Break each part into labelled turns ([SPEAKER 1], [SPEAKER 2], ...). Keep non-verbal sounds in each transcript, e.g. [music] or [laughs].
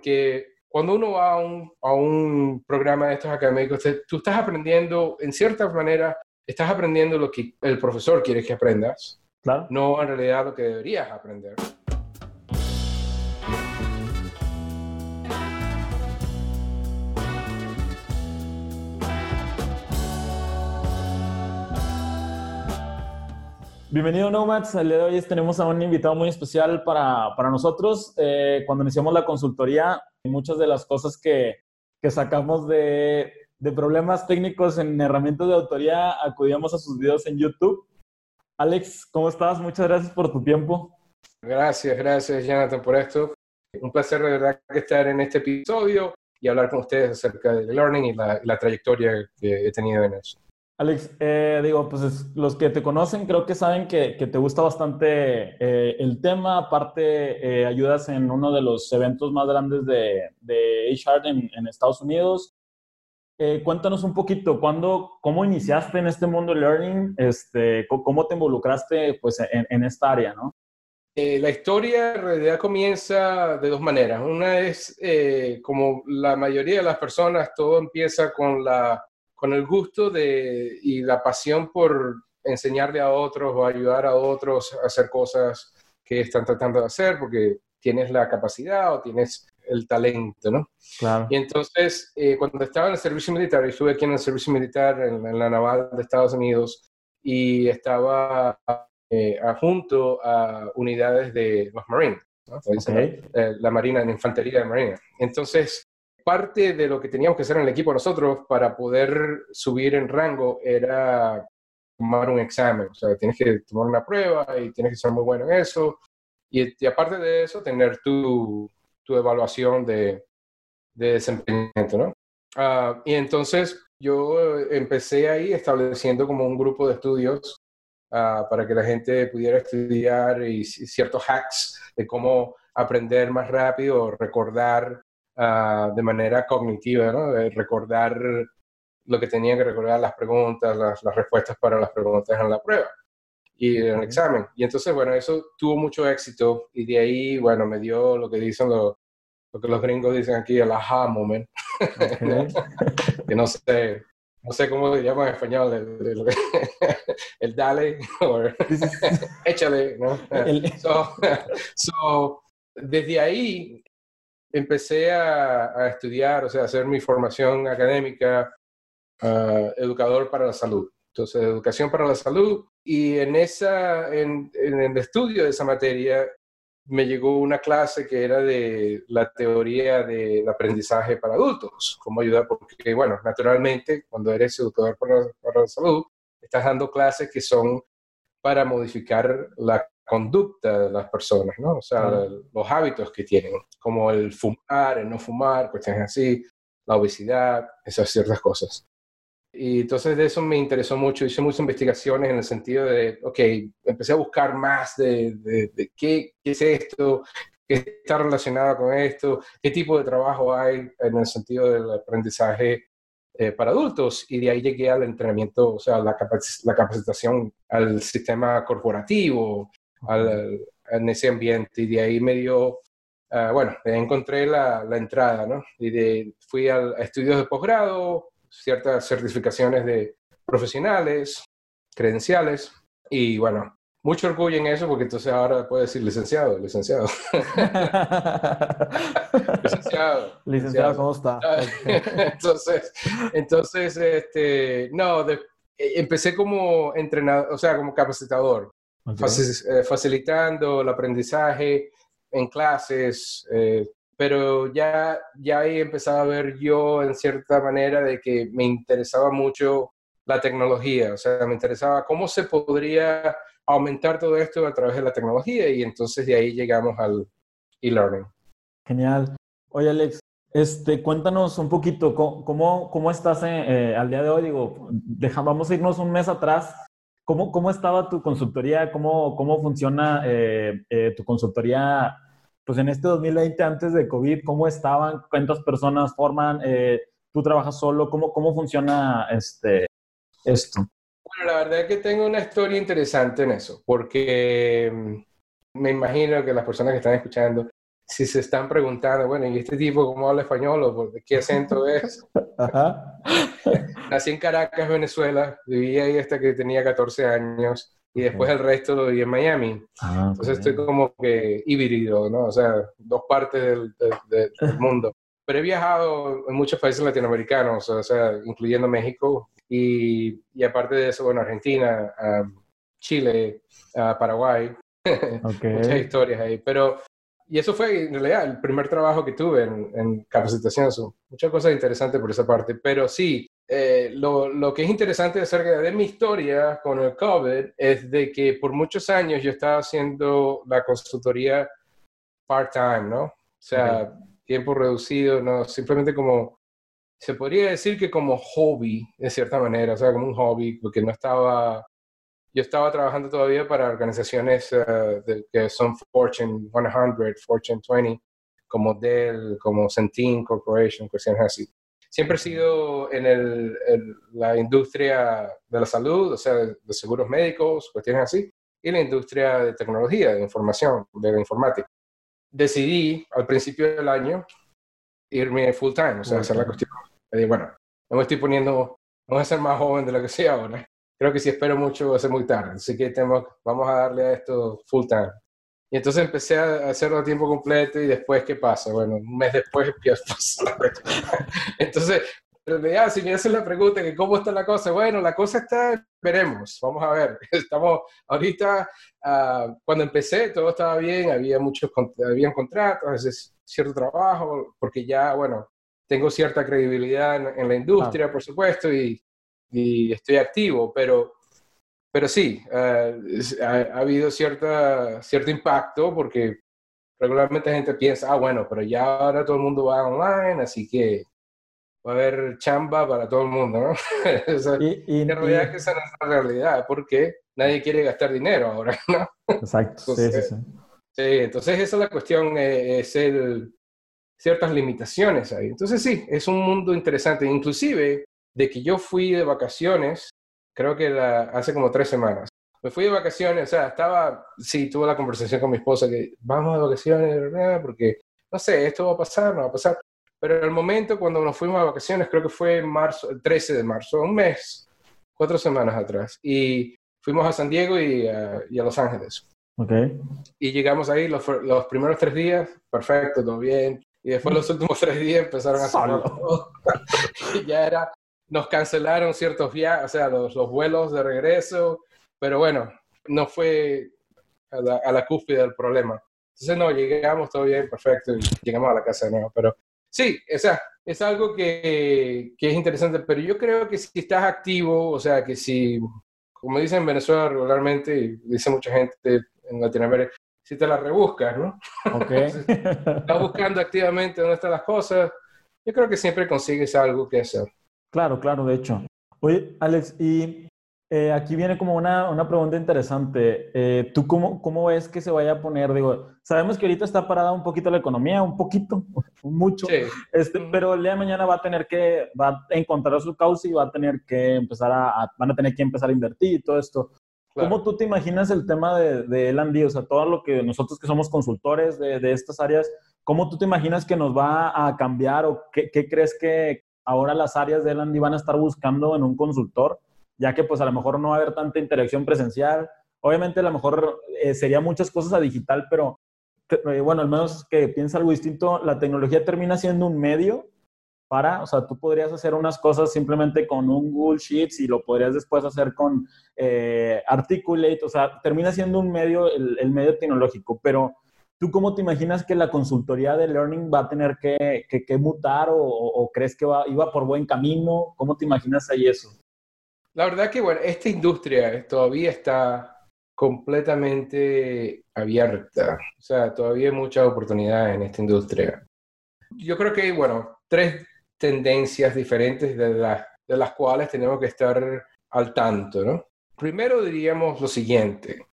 [SPEAKER 1] porque cuando uno va a un, a un programa de estos académicos, tú estás aprendiendo, en cierta manera, estás aprendiendo lo que el profesor quiere que aprendas,
[SPEAKER 2] claro.
[SPEAKER 1] no en realidad lo que deberías aprender.
[SPEAKER 2] Bienvenido Nomads, el día de hoy tenemos a un invitado muy especial para, para nosotros. Eh, cuando iniciamos la consultoría, muchas de las cosas que, que sacamos de, de, problemas técnicos en herramientas de autoría, acudíamos a sus videos en YouTube. Alex, ¿cómo estás? Muchas gracias por tu tiempo.
[SPEAKER 1] Gracias, gracias Jonathan por esto. Un placer de verdad estar en este episodio y hablar con ustedes acerca del learning y la, la trayectoria que he tenido en eso.
[SPEAKER 2] Alex, eh, digo, pues los que te conocen creo que saben que, te gusta bastante eh, el tema. Aparte, eh, ayudas en uno de los eventos más grandes de, de HR en, Estados Unidos. cuéntanos un poquito, ¿cuándo, ¿cómo iniciaste en este mundo learning? Este, ¿Cómo te involucraste pues, en, en esta área? ¿no?
[SPEAKER 1] la historia en realidad comienza de dos maneras. Una es, como la mayoría de las personas, todo empieza con la con el gusto de, y la pasión por enseñarle a otros o ayudar a otros a hacer cosas que están tratando de hacer porque tienes la capacidad o tienes el talento, ¿no?
[SPEAKER 2] Claro.
[SPEAKER 1] Y entonces, eh, cuando estaba en el servicio militar, estuve aquí en el servicio militar en, la naval de Estados Unidos y estaba eh, junto a unidades de los Marines, ¿no? Eh, la Marina, la Infantería de Marina. Entonces, parte de lo que teníamos que hacer en el equipo nosotros para poder subir en rango era tomar un examen. O sea, tienes que tomar una prueba y tienes que ser muy bueno en eso. Y, aparte de eso, tener tu, tu evaluación de, de desempeño, ¿no? Ah, y entonces yo empecé ahí estableciendo como un grupo de estudios uh, para que la gente pudiera estudiar ciertos hacks de cómo aprender más rápido, recordar Ah, de manera cognitiva, ¿no? De recordar lo que tenía que recordar, las preguntas, las, respuestas para las preguntas en la prueba y en el examen. Y entonces, bueno, eso tuvo mucho éxito y de ahí, bueno, me dio lo que dicen los, lo que los gringos dicen aquí, el aha moment. [laughs] que no sé, no sé cómo llama en español, el, el, [laughs] dale, [laughs] o échale, ¿no? so, desde ahí empecé a, estudiar, o sea, hacer mi formación académica, uh, educador para la salud. Entonces, educación para la salud. Y en, esa, en, el estudio de esa materia me llegó una clase que era de la teoría del aprendizaje para adultos, cómo ayudar, porque, bueno, naturalmente, cuando eres educador para, para la salud, estás dando clases que son para modificar la conducta de las personas, ¿no? O sea, los hábitos que tienen, como el fumar, el no fumar, cuestiones así, la obesidad, esas ciertas cosas. Y entonces de eso me interesó mucho, hice muchas investigaciones en el sentido de, ok, empecé a buscar más de, de, qué, qué, es esto, qué está relacionado con esto, qué tipo de trabajo hay en el sentido del aprendizaje eh, para adultos y de ahí llegué al entrenamiento, o sea, la, la capacitación al sistema corporativo, al, en ese ambiente y de ahí me dio, uh, bueno, encontré la, la, entrada, ¿no? Y de, fui a, estudios de posgrado, ciertas certificaciones de profesionales, credenciales y bueno, mucho orgullo en eso porque entonces ahora puedo decir licenciado, licenciado. [laughs]
[SPEAKER 2] licenciado. Licenciado, ¿cómo está? [laughs]
[SPEAKER 1] entonces, entonces, este, no, de, empecé como entrenador, o sea, como capacitador. Eh, facilitando el aprendizaje en clases, eh, pero ya, ya ahí empezaba a ver yo en cierta manera de que me interesaba mucho la tecnología, o sea, me interesaba cómo se podría aumentar todo esto a través de la tecnología y entonces de ahí llegamos al e-learning.
[SPEAKER 2] Genial. Oye, Alex, este, cuéntanos un poquito, ¿cómo, cómo estás eh, al día de hoy? Digo, deja, vamos a irnos un mes atrás. ¿Cómo, cómo estaba tu consultoría? ¿Cómo, cómo funciona eh, eh, tu consultoría pues en este 2020 antes de COVID? ¿Cómo estaban? ¿Cuántas personas forman? Eh, ¿Tú trabajas solo? ¿Cómo, cómo funciona este, esto?
[SPEAKER 1] Bueno, la verdad es que tengo una historia interesante en eso, porque mm, me imagino que las personas que están escuchando si se están preguntando, bueno, ¿y este tipo cómo habla español o qué acento es? [laughs] [laughs] Nací en Caracas, Venezuela, viví ahí hasta que tenía 14 años y después el resto lo viví en Miami. Ah, Entonces estoy como que híbrido, ¿no? O sea, dos partes del, del, [laughs] mundo. Pero he viajado en muchos países latinoamericanos, o sea, incluyendo México y, y aparte de eso, bueno, Argentina, Chile, Paraguay. Muchas historias ahí. Pero y eso fue en realidad el primer trabajo que tuve en, en capacitación. muchas cosas interesantes por esa parte. Pero sí, eh, lo, lo, que es interesante acerca de mi historia con el COVID es de que por muchos años yo estaba haciendo la consultoría part-time, ¿no? O sea, tiempo reducido, ¿no? Simplemente como, se podría decir que como hobby, de cierta manera, o sea, como un hobby, porque no estaba yo estaba trabajando todavía para organizaciones eh, que son Fortune 100, Fortune 20, como Dell, como Centene Corporation, cuestiones así. Siempre he sido en el, la industria de la salud, o sea, de, seguros médicos, cuestiones así, y la industria de tecnología, de información, de la informática. Decidí al principio del año irme full time, o sea, hacer la cuestión. Y bueno, no me estoy poniendo, vamos a ser más joven de lo que soy ahora creo que si espero mucho va a ser muy tarde, así que tenemos, vamos a darle a esto full time. Y entonces empecé a hacerlo a tiempo completo y después, ¿qué pasa? Bueno, un mes después [laughs] empiezo a Entonces, ya, si me hacen la pregunta que cómo está la cosa, bueno, la cosa está, veremos, vamos a ver. [laughs] Estamos ahorita, uh, cuando empecé todo estaba bien, había muchos, había contratos, cierto trabajo, porque ya, bueno, tengo cierta credibilidad en, la industria, por supuesto, y y estoy activo, pero, pero sí, eh, ha, habido cierta, cierto impacto porque regularmente la gente piensa, ah, bueno, pero ya ahora todo el mundo va online, así que va a haber chamba para todo el mundo, ¿no? [laughs] y, en realidad que esa no es la realidad, porque nadie quiere gastar dinero ahora, [laughs] ¿no?
[SPEAKER 2] Exacto, sí, sí, sí.
[SPEAKER 1] Sí, entonces esa es la cuestión, eh, es el, ciertas limitaciones ahí. Entonces sí, es un mundo interesante, inclusive de que yo fui de vacaciones, creo que hace como tres semanas. Me fui de vacaciones, o sea, estaba, sí, tuve la conversación con mi esposa que vamos de vacaciones, ¿verdad? Porque, no sé, esto va a pasar, no va a pasar. Pero en el momento cuando nos fuimos de vacaciones, creo que fue en marzo, el 13 de marzo, un mes, cuatro semanas atrás. Y fuimos a San Diego y, a Los Ángeles.
[SPEAKER 2] Okay.
[SPEAKER 1] Y llegamos ahí los, los primeros tres días, perfecto, todo bien. Y después los últimos tres días empezaron a salir. [laughs] y ya era nos cancelaron ciertos viajes, o sea, los, los, vuelos de regreso, pero bueno, no fue a la, a la, cúspide del problema. Entonces, no, llegamos todo bien, perfecto, y llegamos a la casa de nuevo. Pero sí, o sea, es algo que, que es interesante, pero yo creo que si estás activo, o sea, que si, como dicen en Venezuela regularmente, y dice mucha gente en Latinoamérica, si te la rebuscas, ¿no?
[SPEAKER 2] Ok. [laughs]
[SPEAKER 1] estás buscando activamente dónde están las cosas, yo creo que siempre consigues algo que hacer.
[SPEAKER 2] Claro, claro, de hecho. Oye, Alex, y eh, aquí viene como una, una pregunta interesante. Eh, ¿Tú cómo, cómo ves que se vaya a poner? Digo, sabemos que ahorita está parada un poquito la economía, un poquito, [laughs] mucho, este, pero el día de mañana va a tener que, va a encontrar su causa y va a tener que empezar a, van a tener que empezar a invertir y todo esto. ¿Cómo tú te imaginas el tema de, de L&D? O sea, todo lo que nosotros que somos consultores de, de, estas áreas, ¿cómo tú te imaginas que nos va a cambiar o qué, qué crees que, ahora las áreas de L&D van a estar buscando en un consultor, ya que pues a lo mejor no va a haber tanta interacción presencial. Obviamente a lo mejor eh, sería muchas cosas a digital, pero eh, bueno, al menos que piensa algo distinto, la tecnología termina siendo un medio para, o sea, tú podrías hacer unas cosas simplemente con un Google Sheets y lo podrías después hacer con eh, Articulate, o sea, termina siendo un medio, el medio tecnológico, pero ¿Tú cómo te imaginas que la consultoría de learning va a tener que, que, mutar o, crees que va, iba por buen camino? ¿Cómo te imaginas ahí eso?
[SPEAKER 1] La verdad que, bueno, esta industria todavía está completamente abierta. O sea, todavía hay muchas oportunidades en esta industria. Yo creo que hay, bueno, tres tendencias diferentes de, de las cuales tenemos que estar al tanto, ¿no? Primero diríamos lo siguiente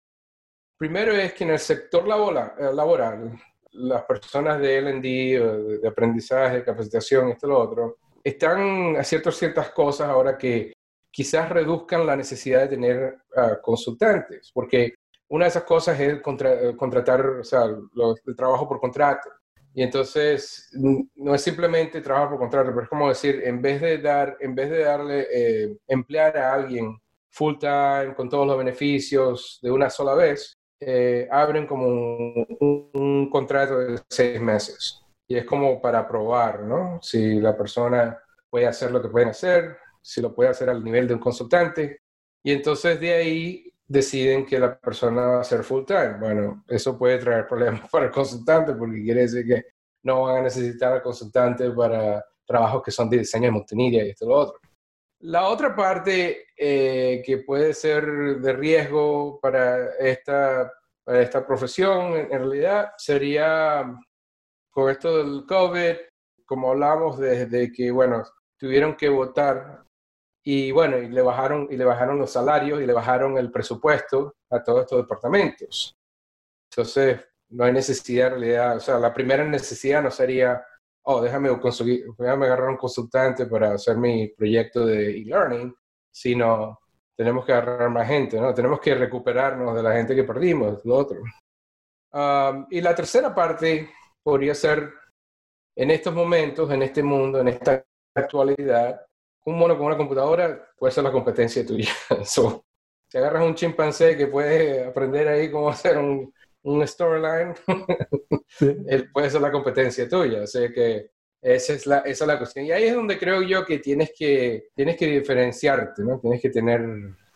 [SPEAKER 1] Primero es que en el sector eh, laboral, las personas de L&D, de aprendizaje, de capacitación, esto y lo otro, están haciendo ciertas cosas ahora que quizás reduzcan la necesidad de tener ah, consultantes, porque una de esas cosas es eh, contratar, o sea, el trabajo por contrato. Y entonces no es simplemente trabajo por contrato, pero es como decir, en vez de dar, en vez de darle, eh, emplear a alguien full time con todos los beneficios de una sola vez, eh, abren como un, contrato de seis meses. Y es como para probar, ¿no? Si la persona puede hacer lo que pueden hacer, si lo puede hacer al nivel de un consultante. Y entonces de ahí deciden que la persona va a ser full time. Bueno, eso puede traer [laughs] problemas para el consultante porque quiere decir que no van a necesitar al consultante para trabajos que son de diseño de multimedia y esto y lo otro. La otra parte eh, que puede ser de riesgo para esta, para esta profesión, en, realidad, sería con esto del COVID, como hablamos desde que, bueno, tuvieron que votar y bueno, y le bajaron, y le bajaron los salarios y le bajaron el presupuesto a todos estos departamentos. Entonces, no hay necesidad en realidad, o sea, la primera necesidad no sería oh, déjame, conseguir, déjame agarrar un consultante para hacer mi proyecto de e-learning, sino tenemos que agarrar más gente, ¿no? Tenemos que recuperarnos de la gente que perdimos, lo otro. Um, y la tercera parte podría ser, en estos momentos, en este mundo, en esta actualidad, un mono con una computadora puede ser la competencia tuya. [laughs] si agarras un chimpancé que puede aprender ahí cómo hacer un, un storyline, [laughs] él puede ser la competencia tuya. O sea que esa es, la, esa es la cuestión. Y ahí es donde creo yo que tienes que, tienes que diferenciarte, ¿no? Tienes que tener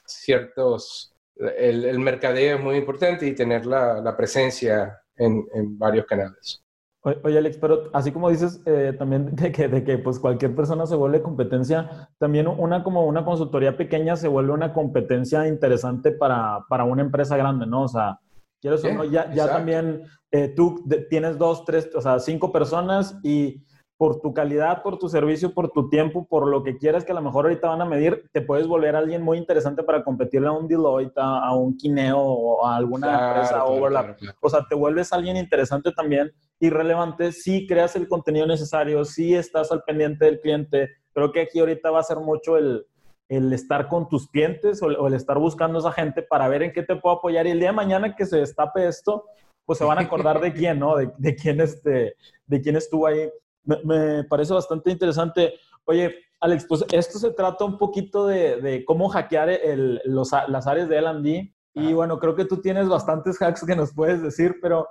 [SPEAKER 1] ciertos... El, el mercadeo es muy importante y tener la, la presencia en, en, varios canales.
[SPEAKER 2] Oye, Alex, pero así como dices eh, también [laughs] de que, de que pues cualquier persona se vuelve competencia, también una como una consultoría pequeña se vuelve una competencia interesante para, para una empresa grande, ¿no? O sea, ya, ya también eh, tú tienes dos, tres, o sea, cinco personas y por tu calidad, por tu servicio, por tu tiempo, por lo que quieras que a lo mejor ahorita van a medir, te puedes volver a alguien muy interesante para competirle a un Deloitte, a, un Kineo o a alguna empresa Overlap. o sea, te vuelves alguien interesante también y relevante si creas el contenido necesario, si estás al pendiente del cliente. Creo que aquí ahorita va a ser mucho el, el estar con tus clientes o, el estar buscando a esa gente para ver en qué te puedo apoyar y el día de mañana que se destape esto, pues se van a acordar de [laughs] quién, ¿no? De, de quién, este, de quién estuvo ahí. Me, parece bastante interesante. Oye, Alex, pues esto se trata un poquito de, de cómo hackear el, los, las áreas de L&D y bueno, creo que tú tienes bastantes [laughs] hacks que nos puedes decir, pero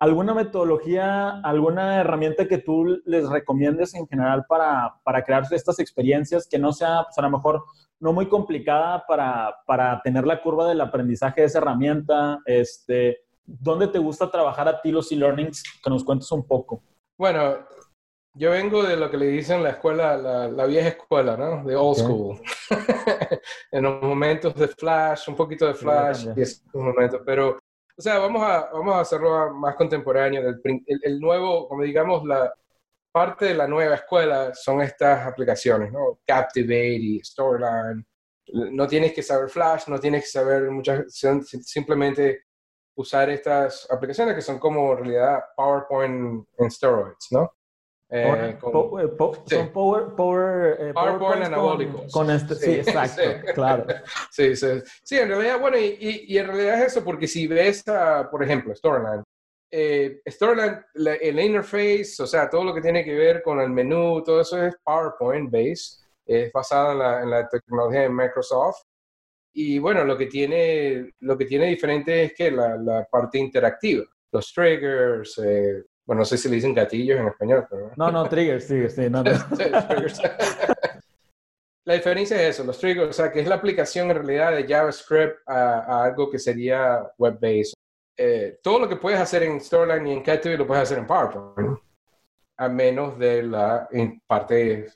[SPEAKER 2] ¿Alguna metodología, alguna herramienta que tú les recomiendes en general para, para crear estas experiencias que no sea, pues a lo mejor, no muy complicada para, para tener la curva del aprendizaje de esa herramienta? Este, ¿Dónde te gusta trabajar a ti los e-learnings? Que nos cuentes un poco.
[SPEAKER 1] Bueno, yo vengo de lo que le dicen la escuela, la, vieja escuela, ¿no? De old school. [laughs] en los momentos de flash, un poquito de flash, y esos momentos, pero o sea, vamos a, vamos a hacerlo más contemporáneo. El, el, nuevo, como digamos, la parte de la nueva escuela son estas aplicaciones, ¿no? Captivate y Storyline. No tienes que saber Flash, no tienes que saber muchas, simplemente usar estas aplicaciones que son como en realidad PowerPoint en steroids, ¿no?
[SPEAKER 2] Eh, con, Son power, power, eh,
[SPEAKER 1] PowerPoint anabólicos.
[SPEAKER 2] Con, este, sí, exacto, claro. [laughs]
[SPEAKER 1] Sí, sí, sí, en realidad, bueno, y, y, en realidad es eso, porque si ves, por ejemplo, Storyline, eh, Storyline, el interface, o sea, todo lo que tiene que ver con el menú, todo eso es PowerPoint based, es basado en la, en la tecnología de Microsoft. Y bueno, lo que tiene, lo que tiene diferente es que la, la parte interactiva, los triggers, eh, bueno, no sé si le dicen gatillos en español, pero...
[SPEAKER 2] No, no, triggers, triggers, sí, no, no. [laughs] [laughs]
[SPEAKER 1] la diferencia es eso, los triggers, o sea, que es la aplicación en realidad de JavaScript a, algo que sería web-based. Eh, todo lo que puedes hacer en Storyline y en Captivate lo puedes hacer en PowerPoint, a menos de la parte,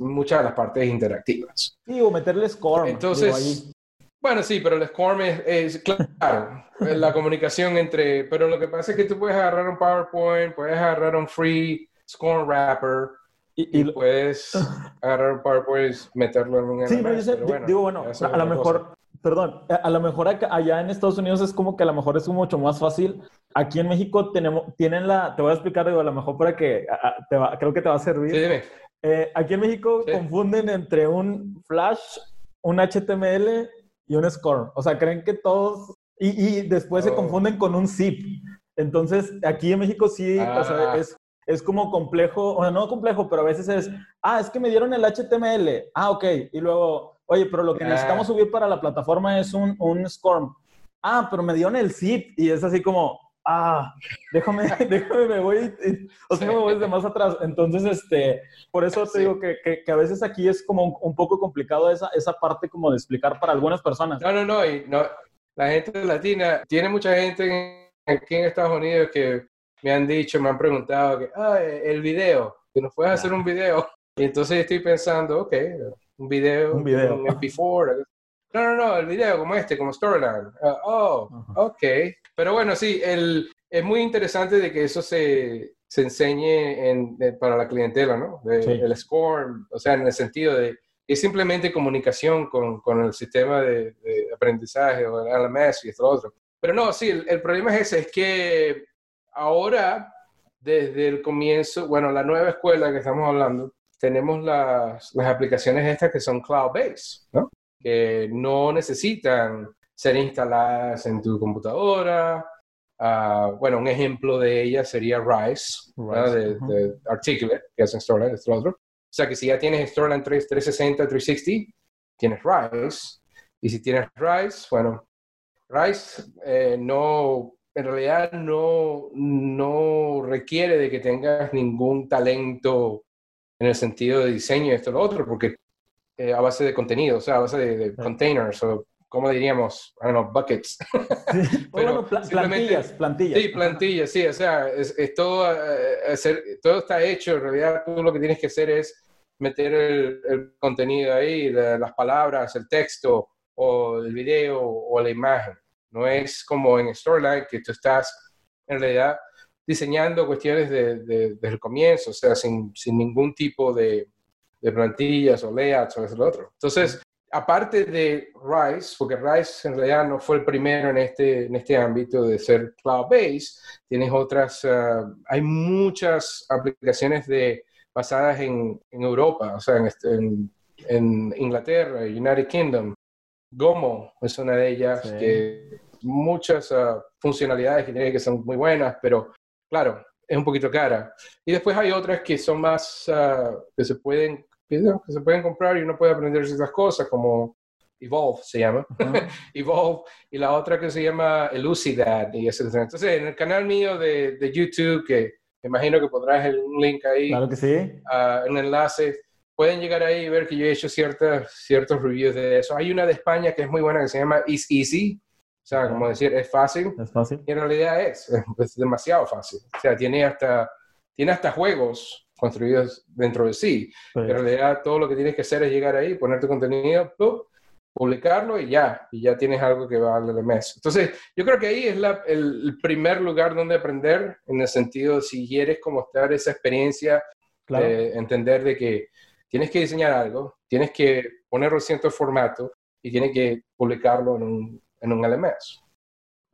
[SPEAKER 1] muchas de las partes interactivas.
[SPEAKER 2] Sí, o meterle score.
[SPEAKER 1] Entonces, bueno, sí, pero el SCORM es, [laughs] claro, la comunicación entre, pero lo que pasa es que tú puedes agarrar un PowerPoint, puedes agarrar un free SCORM wrapper y, puedes [laughs] agarrar un PowerPoint y meterlo en un
[SPEAKER 2] Sí, bueno, digo, bueno, a lo mejor, perdón, a lo mejor allá en Estados Unidos es como que a lo mejor es mucho más fácil. Aquí en México tenemos, tienen la, te voy a explicar, digo, a lo mejor para que, te va, creo que te va a servir.
[SPEAKER 1] Sí, dime.
[SPEAKER 2] Eh, aquí en México confunden entre un Flash, un HTML y un score. O sea, creen que todos... Y, y después se oh. confunden con un zip. Entonces, aquí en México sí, o sea, ah. es es como complejo, o sea, no complejo, pero a veces es, ah, es que me dieron el HTML, ah, ok, y luego, oye, pero lo que necesitamos subir para la plataforma es un, un SCORM. Ah, pero me dieron el zip y es así como, ah, déjame, [laughs] [laughs] déjame, me voy, o sea, me voy desde más atrás. Entonces, este, por eso te digo que, que, a veces aquí es como un, poco complicado esa, esa parte como de explicar para algunas personas.
[SPEAKER 1] No, no, no, y no, la gente latina, tiene mucha gente aquí en Estados Unidos que me han dicho, me han preguntado que, ah, el video, que nos puedes hacer un video. Y entonces estoy pensando, ok, un video, un video. Un MP4. No, no, no, el video como este, como Storyline. Ah, oh, ok. Pero bueno, sí, el, es muy interesante de que eso se, se enseñe en, para la clientela, ¿no? El score, o sea, en el sentido de es simplemente comunicación con, con el sistema de, aprendizaje o el LMS y esto otro. Pero no, sí, el, el, problema es ese, es que ahora, desde el comienzo, bueno, la nueva escuela que estamos hablando, tenemos las, las aplicaciones estas que son cloud-based, ¿no? Que no necesitan ser instaladas en tu computadora. Uh, bueno, un ejemplo de ellas sería Rise, de, de, Articulate, que es Storyline, este otro. O sea que si ya tienes Storyline 3, 360, 360, tienes Rise. Y si tienes Rise, bueno, Rise eh, no, en realidad no, no requiere de que tengas ningún talento en el sentido de diseño esto lo otro, porque eh, a base de contenido, o sea, a base de, containers o ¿cómo diríamos? I don't know, buckets. [laughs]
[SPEAKER 2] Pero plantillas, plantillas.
[SPEAKER 1] Sí, plantillas, sí, o sea, es, todo, eh, todo está hecho, en realidad tú lo que tienes que hacer es meter el, contenido ahí, las palabras, el texto, o el video, o la imagen. No es como en Storyline que tú estás en realidad diseñando cuestiones desde el comienzo, o sea, sin, sin ningún tipo de, de plantillas o layouts o eso lo otro. Entonces, aparte de Rise, porque Rise en realidad no fue el primero en este, en este ámbito de ser cloud-based, tienes otras, uh, hay muchas aplicaciones de, basadas en, en Europa, o sea, en, en, en, Inglaterra, United Kingdom. Gomo es una de ellas que muchas uh, funcionalidades que tienen que son muy buenas, pero claro, es un poquito cara. Y después hay otras que son más, uh, que se pueden que se pueden comprar y uno puede aprender ciertas cosas, como Evolve se llama, [laughs] Evolve, y la otra que se llama Elucidad, y Entonces, en el canal mío de, de YouTube, que me imagino que podrás el, un link ahí,
[SPEAKER 2] claro que sí.
[SPEAKER 1] Uh, un enlace, pueden llegar ahí y ver que yo he hecho ciertas, ciertos reviews de eso. Hay una de España que es muy buena que se llama Is Easy, o sea, como decir, es fácil.
[SPEAKER 2] Es fácil.
[SPEAKER 1] Y en realidad es, [laughs] es demasiado fácil. O sea, tiene hasta, tiene hasta juegos construidos dentro de sí. En realidad todo lo que tienes que hacer es llegar ahí, poner tu contenido, publicarlo y ya, y ya tienes algo que va al mes. Entonces, yo creo que ahí es el, primer lugar donde aprender, en el sentido si quieres como estar esa experiencia, de entender de que tienes que diseñar algo, tienes que ponerlo en cierto formato y tienes que publicarlo en un, en un LMS.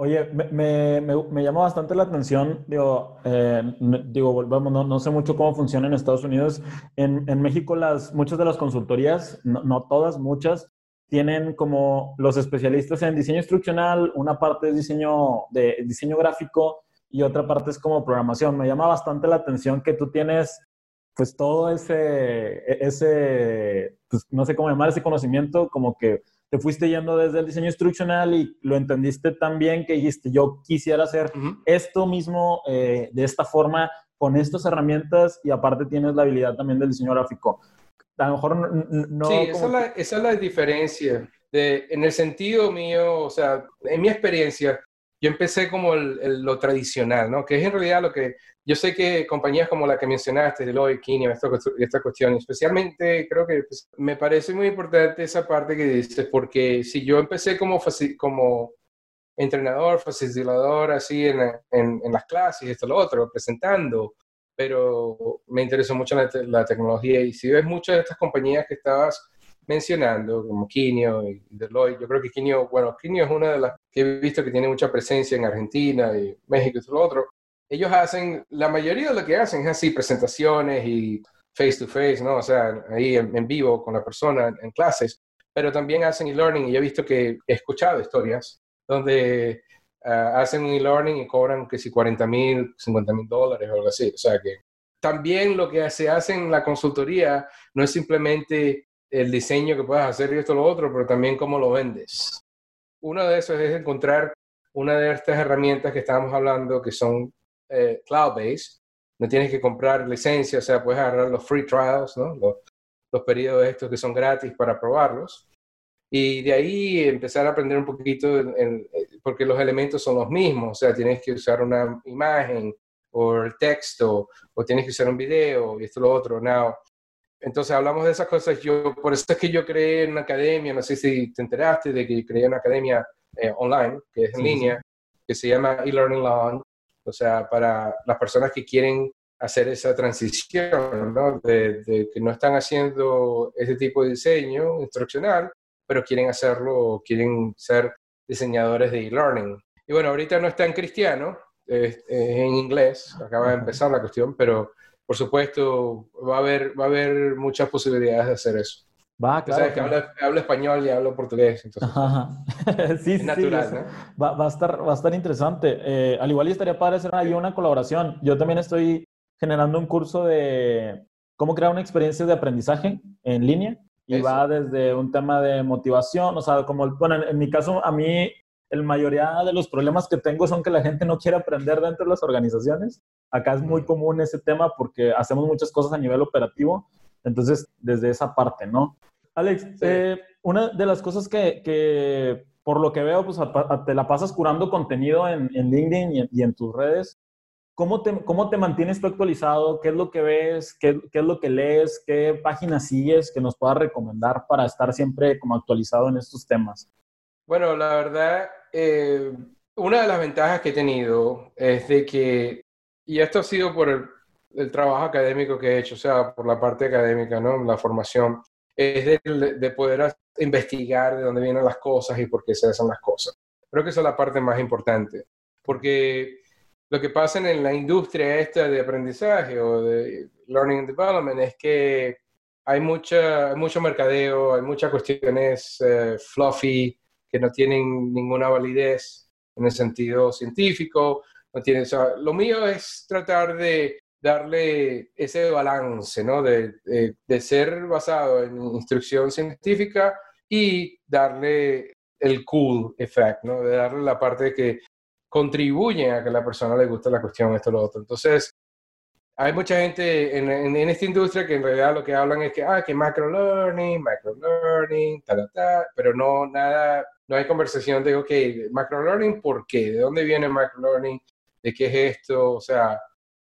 [SPEAKER 2] Oye, me, me, me, llama bastante la atención, digo, eh, digo volvemos, no, no, sé mucho cómo funciona en Estados Unidos. En, en México, las, muchas de las consultorías, no, no, todas, muchas, tienen como los especialistas en diseño instruccional, una parte es diseño, de, diseño gráfico y otra parte es como programación. Me llama bastante la atención que tú tienes pues todo ese, e, ese pues, no sé cómo llamar ese conocimiento, como que te fuiste yendo desde el diseño instruccional y lo entendiste tan bien que dijiste, yo quisiera hacer esto mismo eh, de esta forma, con estas herramientas y aparte tienes la habilidad también del diseño gráfico. A lo mejor no...
[SPEAKER 1] Sí, esa, es la, esa, es la, diferencia. De, en el sentido mío, o sea, en mi experiencia, yo empecé como lo tradicional, ¿no? Que es en realidad lo que yo sé que compañías como la que mencionaste, Deloitte, Kiniam, esta, esta cuestión, especialmente creo que pues, me parece muy importante esa parte que dices, porque si yo empecé como, como entrenador, facilitador, así en, en, en, las clases, esto, lo otro, presentando, pero me interesó mucho la, la tecnología y si ves muchas de estas compañías que estabas mencionando, como Quinio y Deloitte. Yo creo que Quinio, bueno, Quinio es una de las que he visto que tiene mucha presencia en Argentina y México y todo lo otro. Ellos hacen, la mayoría de lo que hacen es así, presentaciones y face to face, ¿no? O sea, ahí en, vivo con la persona en, clases, pero también hacen e-learning y he visto que he escuchado historias donde ah, hacen un e-learning y cobran que si 40 mil, 50 mil dólares o algo así. O sea que también lo que se hace en la consultoría no es simplemente el diseño que puedas hacer y esto lo otro, pero también cómo lo vendes. Uno de esos es encontrar una de estas herramientas que estábamos hablando que son eh, cloud-based. No tienes que comprar licencia, o sea, puedes agarrar los free trials, ¿no? los, los periodos estos que son gratis para probarlos. Y de ahí empezar a aprender un poquito, porque los elementos son los mismos, o sea, tienes que usar una imagen, o el texto, o tienes que usar un video, y esto lo otro. Now, entonces hablamos de esas cosas. Yo, por eso es que yo creé una academia, no sé si te enteraste de que creé una academia eh, online, que es en línea, que se llama eLearning Law, o sea, para las personas que quieren hacer esa transición, ¿no? De, que no están haciendo ese tipo de diseño instruccional, pero quieren hacerlo, quieren ser diseñadores de e-learning. Y bueno, ahorita no está en cristiano, es, en inglés, acaba de empezar la cuestión, pero por supuesto va a haber, va a haber muchas posibilidades de hacer eso. Va, claro. Sabes que hablo, español y hablo portugués, entonces [laughs]
[SPEAKER 2] sí, es natural, sí, ¿no? va, va, a estar, va a estar interesante. Eh, al igual estaría padre hacer ahí una colaboración. Yo también estoy generando un curso de cómo crear una experiencia de aprendizaje en línea y va desde un tema de motivación, o sea, como, bueno, en mi caso, a mí la mayoría de los problemas que tengo son que la gente no quiere aprender dentro de las organizaciones. Acá es muy común ese tema porque hacemos muchas cosas a nivel operativo. Entonces, desde esa parte, ¿no? Alex, eh, una de las cosas que, que, por lo que veo, pues te la pasas curando contenido en, en LinkedIn y en, tus redes. ¿Cómo te, ¿Cómo te mantienes tú actualizado? ¿Qué es lo que ves? ¿Qué, ¿Qué, es lo que lees? ¿Qué páginas sigues que nos puedas recomendar para estar siempre como actualizado en estos temas?
[SPEAKER 1] Bueno, la verdad, eh, una de las ventajas que he tenido es de que, y esto ha sido por el, trabajo académico que he hecho, o sea, por la parte académica, ¿no? La formación, es de, de, poder investigar de dónde vienen las cosas y por qué se hacen las cosas. Creo que esa es la parte más importante, porque lo que pasa en la industria esta de aprendizaje o de learning and development es que hay, mucha, mucho mercadeo, hay muchas cuestiones eh, fluffy, que no tienen ninguna validez en el sentido científico. No tiene, lo mío es tratar de darle ese balance, ¿no? De, de, ser basado en instrucción científica y darle el cool effect, ¿no? De darle la parte que contribuye a que a la persona le guste la cuestión, esto, lo otro. Entonces, hay mucha gente en, esta industria que en realidad lo que hablan es que, ah, que macro learning, micro learning, ta, ta, pero no nada no hay conversación de, ok, macrolearning, ¿por qué? ¿De dónde viene macrolearning? ¿De qué es esto? O sea,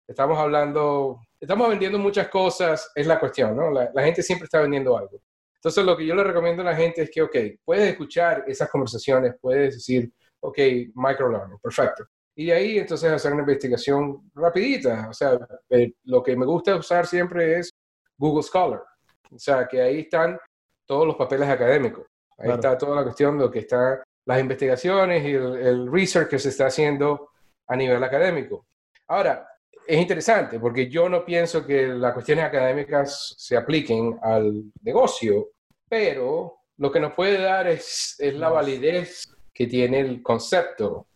[SPEAKER 1] estamos hablando, estamos vendiendo muchas cosas, es la cuestión, ¿no? La, gente siempre está vendiendo algo. Entonces, lo que yo le recomiendo a la gente es que, ok, puedes escuchar esas conversaciones, puedes decir, ok, microlearning, perfecto. Y de ahí, entonces, hacer una investigación rapidita. O sea, eh, lo que me gusta usar siempre es Google Scholar. O sea, que ahí están todos los papeles académicos. Ahí está toda la cuestión de lo que están las investigaciones y el, research que se está haciendo a nivel académico. Ahora, es interesante porque yo no pienso que las cuestiones académicas se apliquen al negocio, pero lo que nos puede dar es, es la validez que tiene el concepto.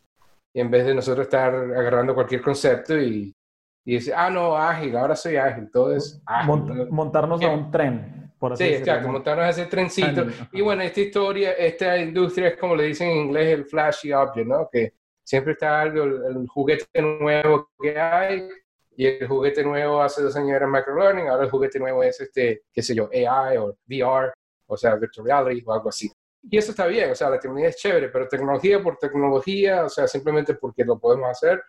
[SPEAKER 1] Y en vez de nosotros estar agarrando cualquier concepto y, y decir, ah, no, ágil, ahora soy ágil, todo es ágil.
[SPEAKER 2] montarnos a un tren
[SPEAKER 1] sí, exacto, montarnos ese trencito. Y bueno, esta historia, esta industria es como le dicen en inglés el flashy object, ¿no? Que siempre está algo, el, juguete nuevo que hay, y el juguete nuevo hace dos años era microlearning, ahora el juguete nuevo es este, qué sé yo, AI o VR, o sea, virtual reality o algo así. Y eso está bien, o sea, la tecnología es chévere, pero tecnología por tecnología, o sea, simplemente porque lo podemos hacer,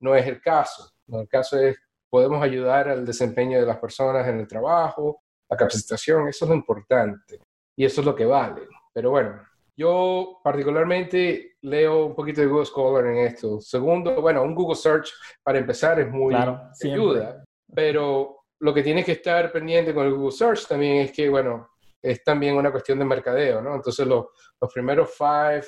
[SPEAKER 1] no es el caso. El caso es, podemos ayudar al desempeño de las personas en el trabajo, la capacitación, eso es lo importante y eso es lo que vale. Pero bueno, yo particularmente leo un poquito de Google Scholar en esto. Segundo, bueno, un Google Search para empezar es muy claro, ayuda, pero lo que tienes que estar pendiente con el Google Search también es que, bueno, es también una cuestión de mercadeo, ¿no? Entonces los, los primeros five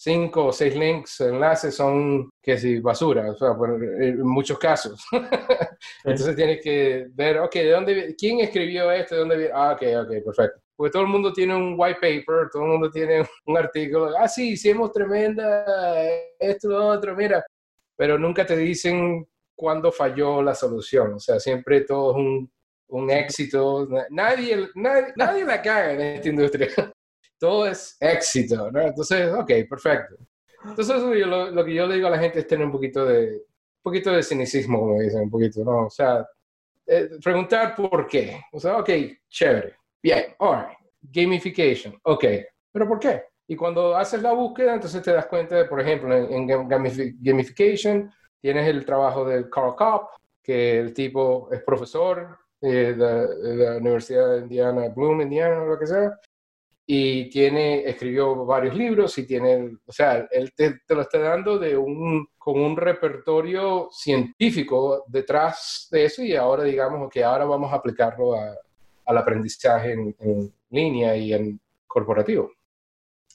[SPEAKER 1] cinco o seis links, enlaces son que si basura, o sea, en muchos casos. [laughs] Entonces tienes que ver, ok, ¿de dónde, quién escribió esto? ¿De dónde Ah, ok, ok, perfecto. Porque todo el mundo tiene un white paper, todo el mundo tiene un artículo. Ah, sí, hicimos tremenda, esto, lo otro, mira. Pero nunca te dicen cuándo falló la solución. O sea, siempre todo es un, un éxito. Nadie, nadie, nadie la caga en esta industria. [laughs] Todo es éxito, ¿no? Entonces, ok, perfecto. Entonces, lo, lo, que yo le digo a la gente es tener un poquito de, un poquito de cinicismo, como dicen, un poquito, ¿no? O sea, eh, preguntar por qué. O sea, ok, chévere. Bien, alright. Gamification, ok. ¿Pero por qué? Y cuando haces la búsqueda, entonces te das cuenta de, por ejemplo, en, gamification tienes el trabajo de Carl Kopp, que el tipo es profesor eh, de, la Universidad de Indiana, Bloom, Indiana, o lo que sea, y tiene, escribió varios libros y tiene, o sea, él te, lo está dando de un, con un repertorio científico detrás de eso y ahora digamos que ahora vamos a aplicarlo al aprendizaje en, línea y en corporativo.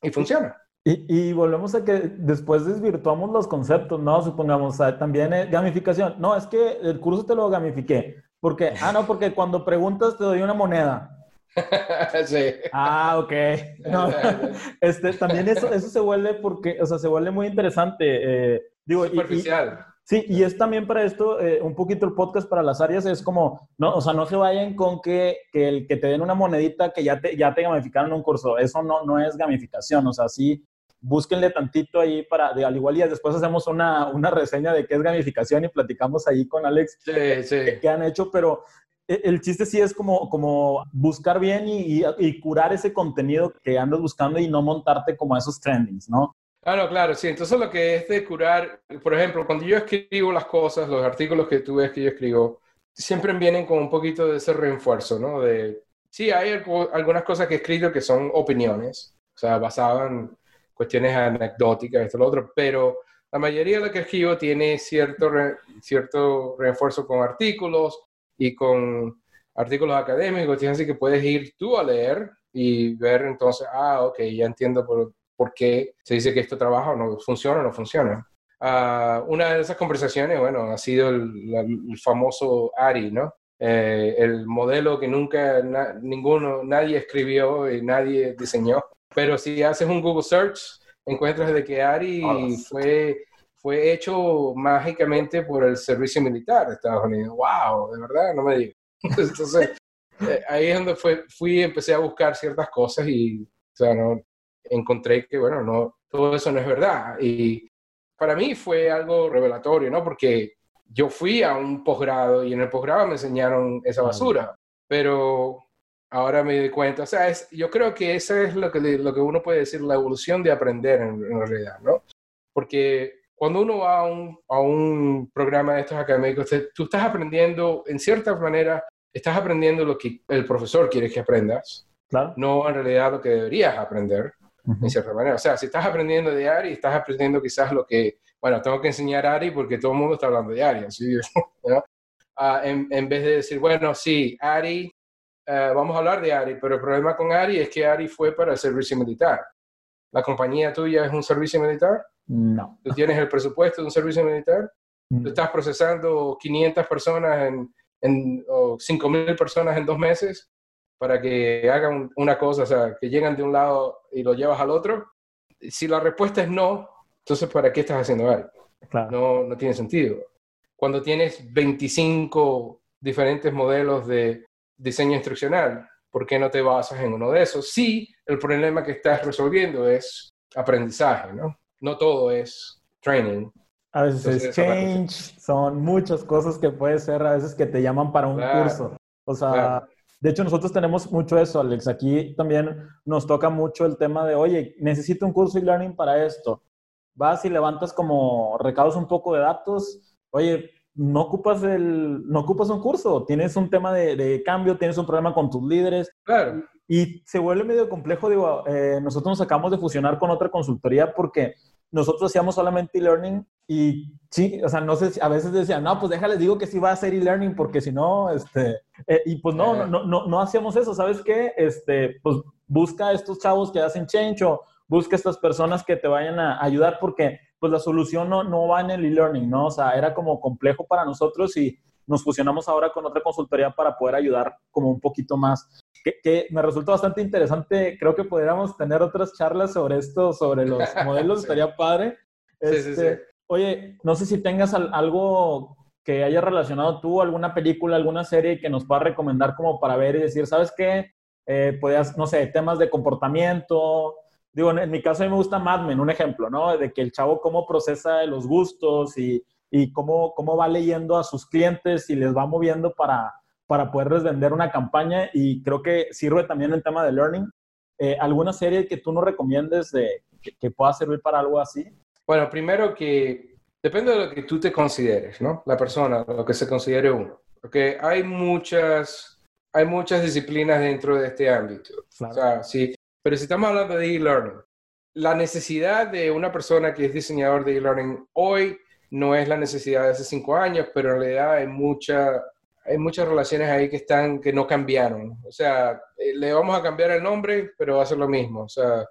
[SPEAKER 1] Y funciona.
[SPEAKER 2] Y, volvemos a que después desvirtuamos los conceptos, ¿no? Supongamos, también gamificación. No, es que el curso te lo gamifiqué. Porque, ah, no, porque cuando preguntas te doy una moneda. [laughs]
[SPEAKER 1] sí.
[SPEAKER 2] Ah, ok. [laughs] este, también eso, eso se vuelve porque, o sea, se vuelve muy interesante. Eh, digo,
[SPEAKER 1] Superficial.
[SPEAKER 2] sí, y es también para esto, eh, un poquito el podcast para las áreas, es como, no, o sea, no se vayan con que, que, el que te den una monedita que ya te, ya te gamificaron un curso. Eso no, no es gamificación, o sea, sí, búsquenle tantito ahí para, de, al igual y después hacemos una, una reseña de qué es gamificación y platicamos ahí con Alex
[SPEAKER 1] sí, sí.
[SPEAKER 2] qué han hecho, pero e, el chiste sí es como, como buscar bien y, y, curar ese contenido que andas buscando y no montarte como a esos trendings, ¿no?
[SPEAKER 1] Claro, claro, sí. Entonces lo que es de curar, por ejemplo, cuando yo escribo las cosas, los artículos que tú ves que yo escribo, siempre vienen con un poquito de ese refuerzo, ¿no? De, sí, hay algunas cosas que he escrito que son opiniones, o sea, basadas en cuestiones anecdóticas, esto, lo otro, pero la mayoría de lo que escribo tiene cierto, cierto refuerzo con artículos y con artículos académicos, así que puedes ir tú a leer y ver entonces, ah, ok, ya entiendo por, por qué se dice que esto trabaja o no funciona o no funciona. Uh, una de esas conversaciones, bueno, ha sido el, famoso ARI, ¿no? Eh, el modelo que nunca ninguno, nadie escribió y nadie diseñó. Pero si haces un Google Search, encuentras de que ARI fue fue hecho mágicamente por el servicio militar de Estados Unidos. ¡Wow! De verdad, no me digas. [laughs] Entonces, eh, ahí es donde fue, fui, empecé a buscar ciertas cosas y, o sea, no, encontré que, bueno, no, todo eso no es verdad. Y para mí fue algo revelatorio, ¿no? Porque yo fui a un posgrado y en el posgrado me enseñaron esa basura, pero ahora me doy cuenta, o sea, es, yo creo que eso es lo que, lo que uno puede decir, la evolución de aprender en, en realidad, ¿no? Porque cuando uno va a un, a un programa de estos académicos, tú estás aprendiendo, en cierta manera, estás aprendiendo lo que el profesor quiere que aprendas,
[SPEAKER 2] claro.
[SPEAKER 1] no en realidad lo que deberías aprender, en cierta manera. O sea, si estás aprendiendo de ARI, estás aprendiendo quizás lo que, bueno, tengo que enseñar ARI porque todo el mundo está hablando de ARI, ¿sí? [laughs] Ah, en, en, vez de decir, bueno, sí, ARI, eh, vamos a hablar de ARI, pero el problema con ARI es que ARI fue para el servicio militar. ¿La compañía tuya es un servicio militar?
[SPEAKER 2] No.
[SPEAKER 1] ¿Tú tienes el presupuesto de un servicio militar? ¿Tú estás procesando 500 personas en, en, o 5.000 personas en dos meses para que hagan una cosa, o sea, que llegan de un lado y lo llevas al otro? Si la respuesta es no, entonces ¿para qué estás haciendo algo?
[SPEAKER 2] Claro.
[SPEAKER 1] No, no tiene sentido. Cuando tienes 25 diferentes modelos de diseño instruccional, ¿por qué no te basas en uno de esos? Sí, el problema que estás resolviendo es aprendizaje, ¿no? no todo es training.
[SPEAKER 2] A veces es change, son muchas cosas que puede ser, a veces que te llaman para un curso. O sea, de hecho nosotros tenemos mucho eso, Alex. Aquí también nos toca mucho el tema de, oye, necesito un curso de learning para esto. Vas y levantas como recados un poco de datos. Oye, no ocupas, el, no ocupas un curso, tienes un tema de, de cambio, tienes un problema con tus líderes.
[SPEAKER 1] Claro.
[SPEAKER 2] Y se vuelve medio complejo, digo, eh, nosotros nos acabamos de fusionar con otra consultoría porque nosotros hacíamos solamente e-learning y sí, o sea, no sé, si, a veces decían, no, pues déjales, digo que sí va a ser e-learning porque si no, este, eh, y pues no, no, no, no, hacíamos eso, ¿sabes qué? Este, pues busca a estos chavos que hacen change o busca a estas personas que te vayan a ayudar porque pues la solución no, no va en el e-learning, ¿no? O sea, era como complejo para nosotros y nos fusionamos ahora con otra consultoría para poder ayudar como un poquito más que, me resultó bastante interesante. Creo que podríamos tener otras charlas sobre esto, sobre los [laughs] modelos, estaría padre.
[SPEAKER 1] sí, sí,
[SPEAKER 2] este,
[SPEAKER 1] sí.
[SPEAKER 2] Oye, no sé si tengas algo que hayas relacionado tú, alguna película, alguna serie que nos pueda recomendar como para ver y decir, ¿sabes qué? Eh, podías, no sé, temas de comportamiento. Digo, en, mi caso a mí me gusta Mad Men, un ejemplo, ¿no? De que el chavo cómo procesa los gustos y, y cómo, cómo va leyendo a sus clientes y les va moviendo para, para poderles vender una campaña y creo que sirve también en tema de learning. Eh, ¿Alguna serie que tú nos recomiendes de, que, pueda servir para algo así?
[SPEAKER 1] Bueno, primero que depende de lo que tú te consideres, ¿no? La persona, lo que se considere uno. Porque hay muchas, hay muchas disciplinas dentro de este ámbito. O sea, sí, pero si estamos hablando de e-learning, la necesidad de una persona que es diseñador de e-learning hoy no es la necesidad de hace cinco años, pero en realidad hay mucha, hay muchas relaciones ahí que están, que no cambiaron. O sea, eh, le vamos a cambiar el nombre, pero va a ser lo mismo. O sea,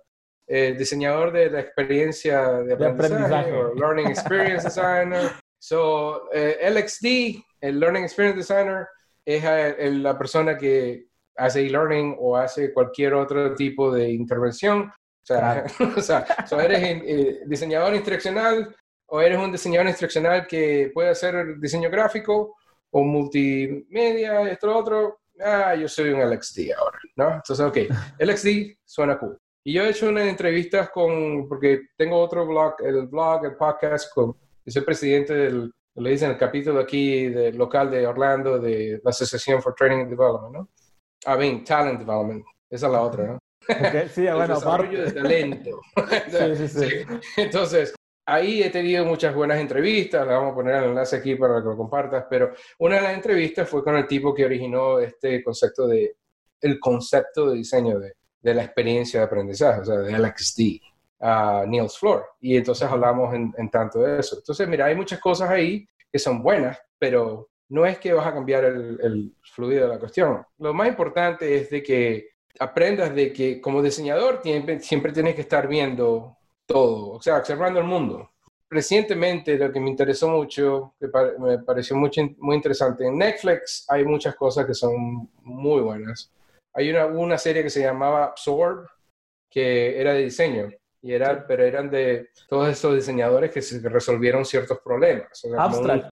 [SPEAKER 1] el diseñador de la experiencia de aprendizaje, o Learning Experience Designer. So, eh, LXD, el Learning Experience Designer, es la persona que hace e-learning o hace cualquier otro tipo de intervención. O sea, [laughs] o sea so eres diseñador instruccional o eres un diseñador instruccional que puede hacer diseño gráfico o multimedia, esto, lo otro, ah, yo soy un LXD ahora, ¿no? Entonces, ok, [laughs] LXD suena cool. Y yo he hecho unas entrevistas con, porque tengo otro blog, el blog, el podcast, con, yo soy presidente del, le dicen el capítulo aquí del local de Orlando de la Asociación for Training and Development, ¿no? I mean, Talent Development, esa es la otra, ¿no?
[SPEAKER 2] Okay, sí, bueno,
[SPEAKER 1] desarrollo de talento. [laughs] [laughs]
[SPEAKER 2] sí, sí, sí.
[SPEAKER 1] Entonces, ahí he tenido muchas buenas entrevistas, le vamos a poner el enlace aquí para que lo compartas, pero una de las entrevistas fue con el tipo que originó este concepto de, el concepto de diseño de, de la experiencia de aprendizaje, o sea, de LXD, a Niels Floor. Y entonces hablamos en, tanto de eso. Entonces, mira, hay muchas cosas ahí que son buenas, pero no es que vas a cambiar el, el fluido de la cuestión. Lo más importante es de que aprendas de que como diseñador siempre tienes que estar viendo todo, o sea, observando el mundo. Recientemente, lo que me interesó mucho, que me pareció muy, muy interesante, en Netflix hay muchas cosas que son muy buenas. Hay una, una serie que se llamaba Absorb, que era de diseño, y era, pero eran de todos esos diseñadores que, se, resolvieron ciertos problemas.
[SPEAKER 2] abstract.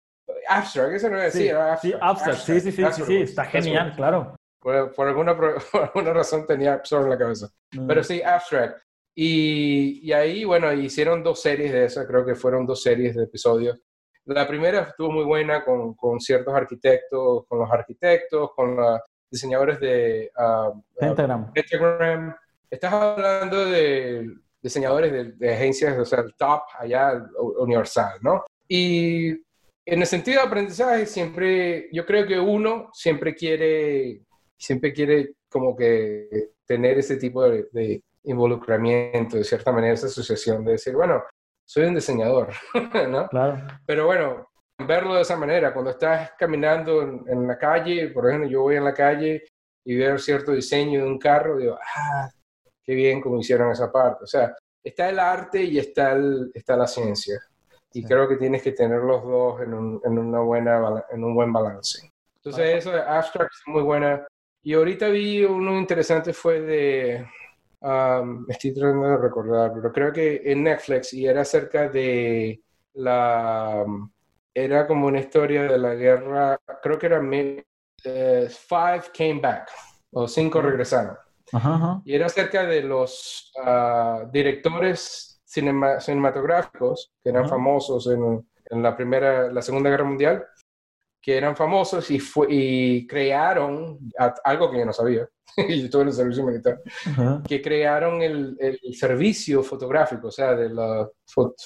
[SPEAKER 1] Abstract, eso no decía.
[SPEAKER 2] Sí, abstract, sí, sí, sí, sí, sí, está genial, claro.
[SPEAKER 1] Por, alguna, [laughs] por alguna razón tenía Absorb en la cabeza. Mm. Pero sí, abstract. Y, ahí, bueno, hicieron dos series de esas, creo que fueron dos series de episodios. La primera estuvo muy buena con, con ciertos arquitectos, con los arquitectos, con los diseñadores de uh, Instagram. Estás hablando de diseñadores de, agencias, o sea, el top allá universal, ¿no? Y en el sentido de aprendizaje, siempre, yo creo que uno siempre quiere, siempre quiere como que tener ese tipo de involucramiento, de cierta manera, esa asociación de decir, bueno, soy un diseñador, [laughs] ¿no?
[SPEAKER 2] Claro.
[SPEAKER 1] Pero bueno, verlo de esa manera, cuando estás caminando en, la calle, por ejemplo, yo voy en la calle y veo cierto diseño de un carro, digo, ah, qué bien como hicieron esa parte. O sea, está el arte y está, el, está la ciencia. Y creo que tienes que tener los dos en un, en una buena, en un buen balance. Entonces, eso de abstract es muy buena. Y ahorita vi uno interesante fue de estoy tratando de recordar, pero creo que en Netflix y era acerca de la... Era como una historia de la guerra, creo que era eh, Five Came Back, o Cinco regresaron. Y era acerca de los ah, directores cinematográficos que eran famosos en, en, la primera, la Segunda Guerra Mundial, que eran famosos y, fue, y crearon algo que yo no sabía, [laughs] y estuve en el servicio militar, que crearon el, el, servicio fotográfico, o sea, de los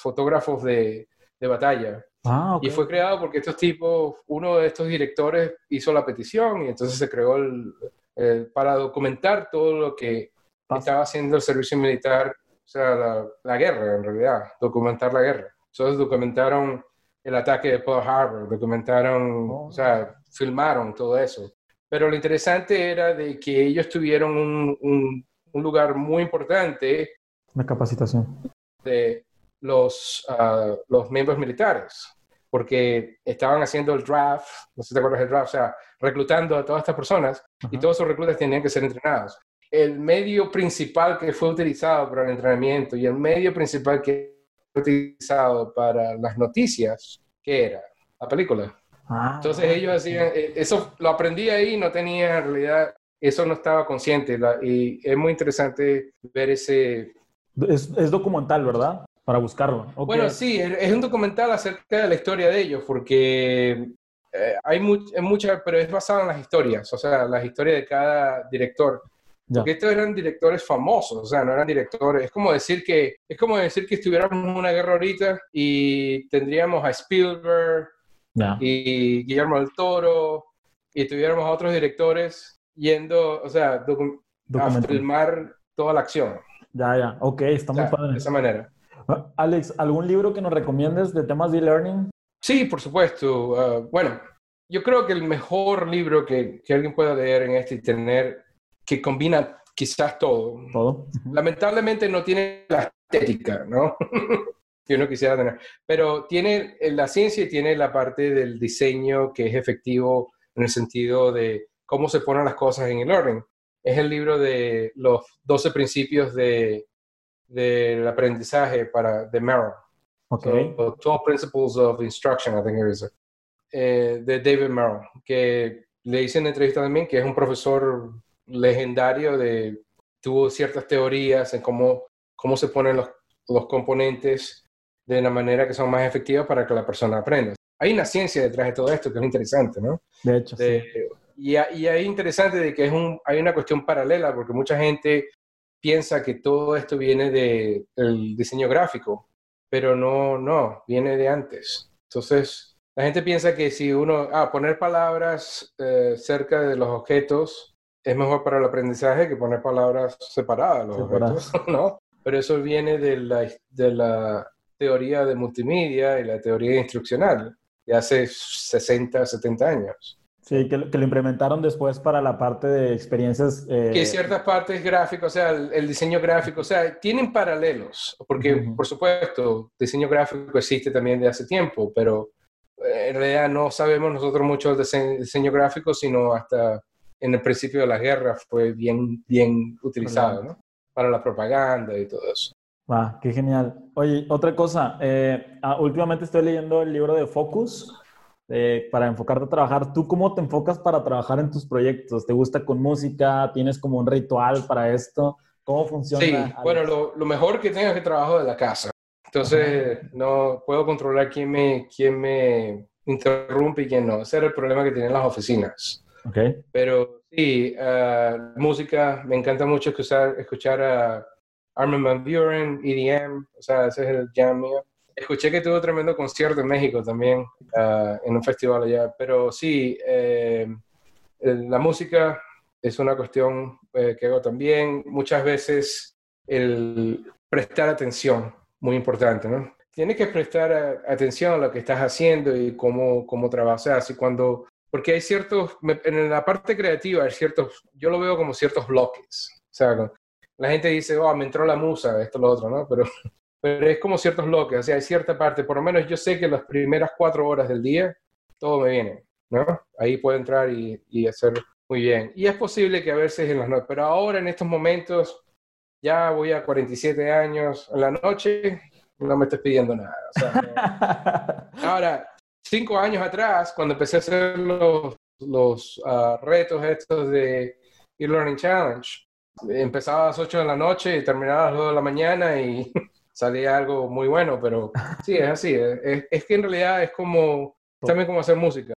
[SPEAKER 1] fotógrafos de, de batalla.
[SPEAKER 2] Ah,
[SPEAKER 1] Y fue creado porque estos tipos, uno de estos directores hizo la petición y entonces se creó el, para documentar todo lo que estaba haciendo el servicio militar, sea, la, la, guerra en realidad, documentar la guerra. Entonces documentaron el ataque de Pearl Harbor, documentaron, oh. o sea, filmaron todo eso. Pero lo interesante era de que ellos tuvieron un, un, lugar muy importante.
[SPEAKER 2] Una capacitación.
[SPEAKER 1] De los, ah, los miembros militares, porque estaban haciendo el draft, no sé si te acuerdas del draft, o sea, reclutando a todas estas personas y todos esos reclutas tenían que ser entrenados. El medio principal que fue utilizado para el entrenamiento y el medio principal que fue utilizado para las noticias, ¿qué era? La película. Ah, Entonces ellos hacían, eh, eso lo aprendí ahí, no tenía en realidad, eso no estaba consciente y es muy interesante ver ese...
[SPEAKER 2] Es, documental, ¿verdad? Para buscarlo.
[SPEAKER 1] Bueno, sí, es un documental acerca de la historia de ellos, porque eh, hay mucha, pero es basado en las historias, o sea, las historias de cada director. Porque estos eran directores famosos, o sea, no eran directores. Es como decir que, es como decir que estuviéramos en una guerra ahorita y tendríamos a Spielberg y Guillermo del Toro y tuviéramos a otros directores yendo, o sea, a filmar toda la acción.
[SPEAKER 2] Ya, ya, ok, está muy padre.
[SPEAKER 1] De esa manera.
[SPEAKER 2] Ah, Alex, ¿algún libro que nos recomiendes de temas de e-learning?
[SPEAKER 1] Sí, por supuesto. Ah, bueno, yo creo que el mejor libro que, que, alguien pueda leer en este y tener, que combina quizás todo.
[SPEAKER 2] Todo.
[SPEAKER 1] Lamentablemente no tiene la estética, ¿no? [laughs] que uno quisiera tener. Pero tiene eh, la ciencia y tiene la parte del diseño que es efectivo en el sentido de cómo se ponen las cosas en el orden. Es el libro de los 12 principios de, del aprendizaje para, de Merrill.
[SPEAKER 2] Okay.
[SPEAKER 1] 12 Principles of Instruction, I think it is. Eh, de David Merrill, que le hice en entrevista también que es un profesor legendario de, tuvo ciertas teorías en cómo, cómo se ponen los, los componentes de una manera que son más efectivas para que la persona aprenda. Hay una ciencia detrás de todo esto que es interesante, ¿no?
[SPEAKER 2] De hecho, sí.
[SPEAKER 1] Y, y hay interesante de que es un, hay una cuestión paralela, porque mucha gente piensa que todo esto viene del diseño gráfico, pero no, no, viene de antes. Entonces, la gente piensa que si uno, ah, poner palabras eh, cerca de los objetos es mejor para el aprendizaje que poner palabras separadas de los objetos, [laughs] ¿no? Pero eso viene de la, de la teoría de multimedia y la teoría instruccional de hace 60, 70 años.
[SPEAKER 2] Sí, que, lo implementaron después para la parte de experiencias.
[SPEAKER 1] Eh... Que ciertas partes gráficas, o sea, el, diseño gráfico, o sea, tienen paralelos, porque por supuesto, diseño gráfico existe también de hace tiempo, pero eh, en realidad no sabemos nosotros mucho del diseño, gráfico, sino hasta en el principio de la guerra fue bien, bien utilizado, ¿no? Para la propaganda y todo eso.
[SPEAKER 2] Va, qué genial. Oye, otra cosa, eh, ah, últimamente estoy leyendo el libro de Focus eh, para enfocarte a trabajar. ¿Tú cómo te enfocas para trabajar en tus proyectos? ¿Te gusta con música? ¿Tienes como un ritual para esto? ¿Cómo funciona?
[SPEAKER 1] Sí, bueno, lo, lo, mejor que tengo es que trabajo de la casa. Entonces, no puedo controlar quién me, quién me interrumpe y quién no. Ese era el problema que tienen las oficinas.
[SPEAKER 2] Okay.
[SPEAKER 1] Pero sí, uh, música, me encanta mucho escuchar, escuchar a Armin Van Buren, EDM, o sea, ese es el jam mío. Escuché que tuvo tremendo concierto en México también, uh, en un festival allá, pero sí, eh, la música es una cuestión eh, que hago también. Muchas veces el prestar atención, muy importante, ¿no? Tienes que prestar atención a lo que estás haciendo y cómo, cómo trabajas. Y cuando, porque hay ciertos, en la parte creativa hay ciertos, yo lo veo como ciertos bloques. O sea, la gente dice, oh, me entró la musa, esto, lo otro, ¿no? Pero, [laughs] pero es como ciertos bloques, o sea, hay cierta parte, por lo menos yo sé que las primeras cuatro horas del día, todo me viene, ¿no? Ahí puedo entrar y, y hacer muy bien. Y es posible que a veces en las noches, pero ahora en estos momentos, ya voy a 47 años, en la noche no me estés pidiendo nada. O sea, [laughs] Ahora, cinco años atrás, cuando empecé a hacer los, los ah, retos estos de e-learning challenge, empezaba a las 8 de la noche y terminaba a las 2 de la mañana y [laughs] salía algo muy bueno, pero sí, es así. Es, es que en realidad es como, también como hacer música.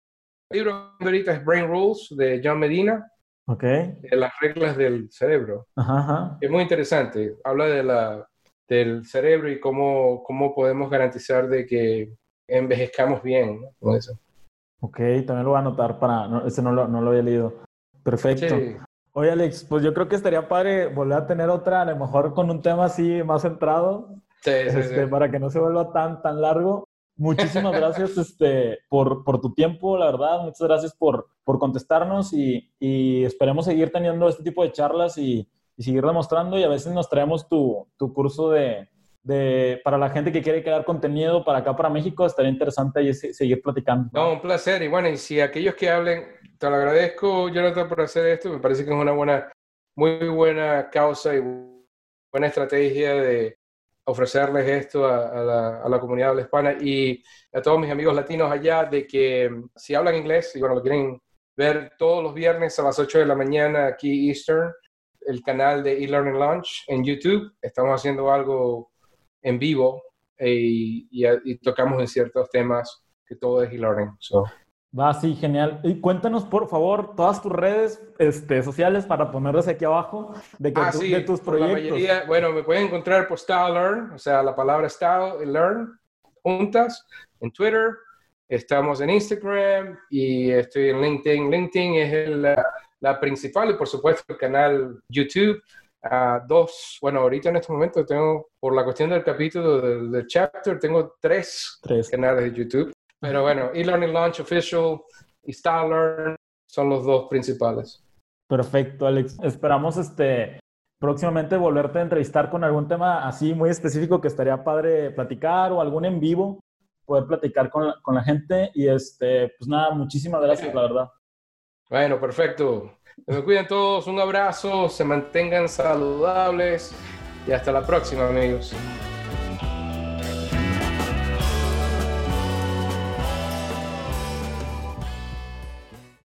[SPEAKER 1] El libro ahorita es Brain Rules de John Medina.
[SPEAKER 2] Ok.
[SPEAKER 1] De las reglas del cerebro.
[SPEAKER 2] Ajá,
[SPEAKER 1] Es muy interesante. Habla de la, del cerebro y cómo, cómo podemos garantizar de que envejezcamos bien con eso.
[SPEAKER 2] Ok, también lo voy a anotar para... No, ese no lo, no lo había leído. Perfecto. Oye, Alex, pues yo creo que estaría padre volver a tener otra, a lo mejor con un tema así más centrado,
[SPEAKER 1] sí,
[SPEAKER 2] este, para que no se vuelva tan, tan largo. Muchísimas [laughs] gracias este, por, por, tu tiempo, la verdad. Muchas gracias por, por contestarnos y, y, esperemos seguir teniendo este tipo de charlas y, y, seguir demostrando. Y a veces nos traemos tu, tu curso de, de, para la gente que quiere crear contenido para acá, para México. Estaría interesante seguir platicando.
[SPEAKER 1] No, un placer. Y bueno, y si aquellos que hablen te lo agradezco, Jonathan, por hacer esto. Me parece que es una buena, muy buena causa y buena estrategia de, ofrecerles esto a, la, comunidad hispana y a todos mis amigos latinos allá de que si hablan inglés y bueno, lo quieren ver todos los viernes a las 8 de la mañana aquí Eastern, el canal de eLearning Launch en YouTube. Estamos haciendo algo en vivo eh, y, tocamos en ciertos temas que todo es e-learning.
[SPEAKER 2] Va, sí, genial. Y cuéntanos, por favor, todas tus redes este, sociales para ponerlas aquí abajo de,
[SPEAKER 1] ah, de tus proyectos. bueno, me pueden encontrar por Style Learn, o sea, la palabra Style y Learn juntas en Twitter. Estamos en Instagram y estoy en LinkedIn. LinkedIn es la, la, principal y, por supuesto, el canal YouTube. Uh, dos, bueno, ahorita en este momento tengo, por la cuestión del capítulo del, chapter, tengo tres, tres canales de YouTube. Pero bueno, eLearning Launch Official y Style son los dos principales.
[SPEAKER 2] Perfecto, Alex. Esperamos este próximamente volverte a entrevistar con algún tema así muy específico que estaría padre platicar o algún en vivo, poder platicar con la, con la gente. Y este, pues nada, muchísimas gracias, la verdad.
[SPEAKER 1] Bueno, perfecto. Me cuiden todos, un abrazo, se mantengan saludables y hasta la próxima, amigos.